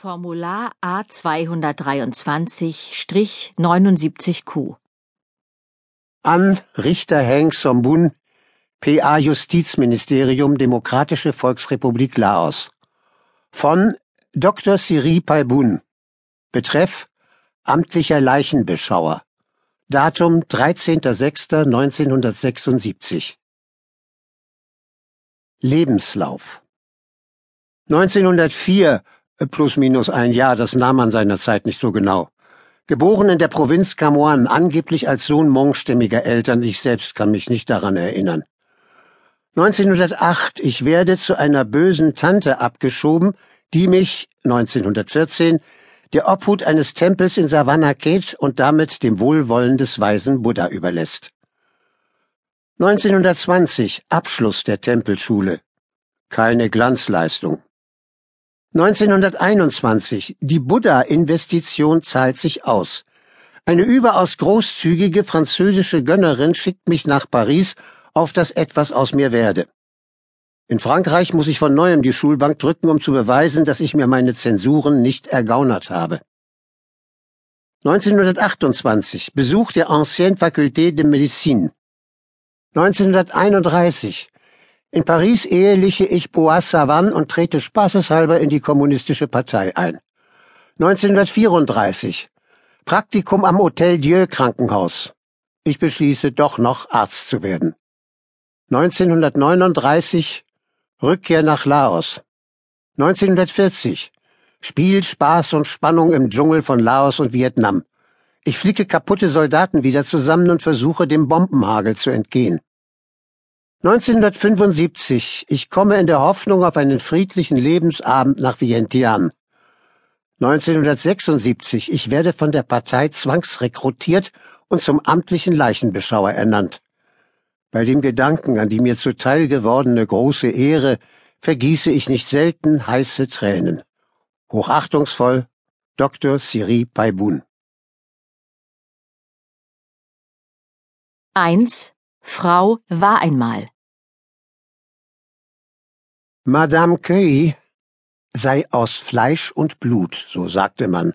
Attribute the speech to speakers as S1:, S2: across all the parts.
S1: Formular A223-79Q
S2: An Richter Heng Sombun, PA Justizministerium Demokratische Volksrepublik Laos. Von Dr. Siri Paibun. Betreff Amtlicher Leichenbeschauer. Datum 13.06.1976. Lebenslauf 1904 plus minus ein Jahr, das nahm man seinerzeit nicht so genau. Geboren in der Provinz Camoan, angeblich als Sohn mongstämmiger Eltern, ich selbst kann mich nicht daran erinnern. 1908, ich werde zu einer bösen Tante abgeschoben, die mich 1914 der Obhut eines Tempels in Savannah Ket und damit dem Wohlwollen des weisen Buddha überlässt. 1920 Abschluss der Tempelschule. Keine Glanzleistung. 1921 Die Buddha-Investition zahlt sich aus. Eine überaus großzügige französische Gönnerin schickt mich nach Paris, auf das etwas aus mir werde. In Frankreich muss ich von neuem die Schulbank drücken, um zu beweisen, dass ich mir meine Zensuren nicht ergaunert habe. 1928 Besuch der Ancienne Faculté de Médecine. 1931 in Paris eheliche ich Boas Savan und trete spaßeshalber in die Kommunistische Partei ein. 1934 Praktikum am Hotel Dieu Krankenhaus. Ich beschließe doch noch Arzt zu werden. 1939 Rückkehr nach Laos. 1940 Spiel, Spaß und Spannung im Dschungel von Laos und Vietnam. Ich flicke kaputte Soldaten wieder zusammen und versuche dem Bombenhagel zu entgehen. 1975. Ich komme in der Hoffnung auf einen friedlichen Lebensabend nach Vientiane. 1976. Ich werde von der Partei zwangsrekrutiert und zum amtlichen Leichenbeschauer ernannt. Bei dem Gedanken an die mir zuteil gewordene große Ehre vergieße ich nicht selten heiße Tränen. Hochachtungsvoll Dr. Siri Paibun
S1: 1. Frau war einmal.
S2: Madame Cueille sei aus Fleisch und Blut, so sagte man,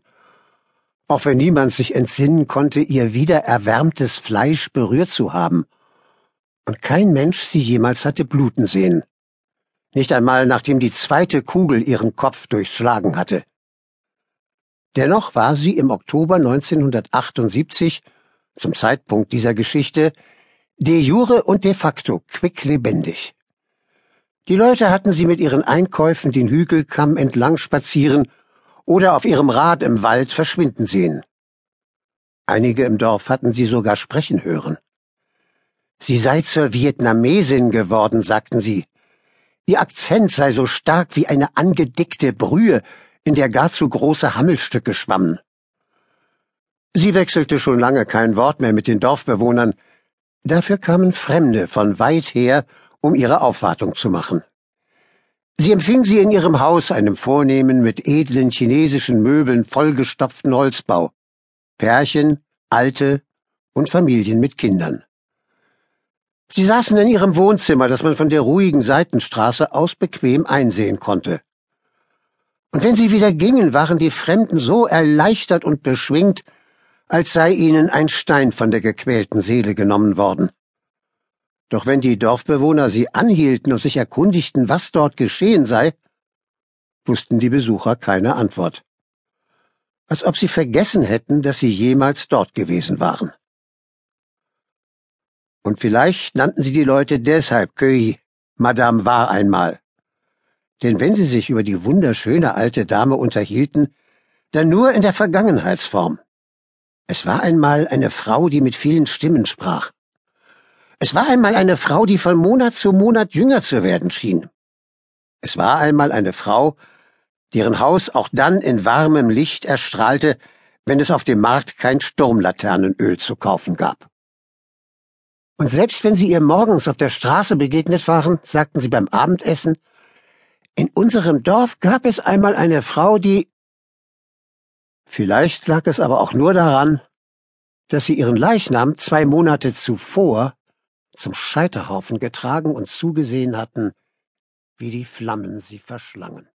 S2: auch wenn niemand sich entsinnen konnte, ihr wiedererwärmtes Fleisch berührt zu haben und kein Mensch sie jemals hatte bluten sehen. Nicht einmal nachdem die zweite Kugel ihren Kopf durchschlagen hatte. Dennoch war sie im Oktober 1978, zum Zeitpunkt dieser Geschichte, de jure und de facto quicklebendig. Die Leute hatten sie mit ihren Einkäufen den Hügelkamm entlang spazieren oder auf ihrem Rad im Wald verschwinden sehen. Einige im Dorf hatten sie sogar sprechen hören. Sie sei zur Vietnamesin geworden, sagten sie. Ihr Akzent sei so stark wie eine angedickte Brühe, in der gar zu große Hammelstücke schwammen. Sie wechselte schon lange kein Wort mehr mit den Dorfbewohnern, dafür kamen Fremde von weit her, um ihre Aufwartung zu machen. Sie empfing sie in ihrem Haus, einem vornehmen, mit edlen chinesischen Möbeln vollgestopften Holzbau. Pärchen, Alte und Familien mit Kindern. Sie saßen in ihrem Wohnzimmer, das man von der ruhigen Seitenstraße aus bequem einsehen konnte. Und wenn sie wieder gingen, waren die Fremden so erleichtert und beschwingt, als sei ihnen ein Stein von der gequälten Seele genommen worden. Doch wenn die Dorfbewohner sie anhielten und sich erkundigten, was dort geschehen sei, wussten die Besucher keine Antwort. Als ob sie vergessen hätten, dass sie jemals dort gewesen waren. Und vielleicht nannten sie die Leute deshalb Köi, Madame war einmal. Denn wenn sie sich über die wunderschöne alte Dame unterhielten, dann nur in der Vergangenheitsform. Es war einmal eine Frau, die mit vielen Stimmen sprach. Es war einmal eine Frau, die von Monat zu Monat jünger zu werden schien. Es war einmal eine Frau, deren Haus auch dann in warmem Licht erstrahlte, wenn es auf dem Markt kein Sturmlaternenöl zu kaufen gab. Und selbst wenn sie ihr morgens auf der Straße begegnet waren, sagten sie beim Abendessen, in unserem Dorf gab es einmal eine Frau, die Vielleicht lag es aber auch nur daran, dass sie ihren Leichnam zwei Monate zuvor zum Scheiterhaufen getragen und zugesehen hatten, wie die Flammen sie verschlangen.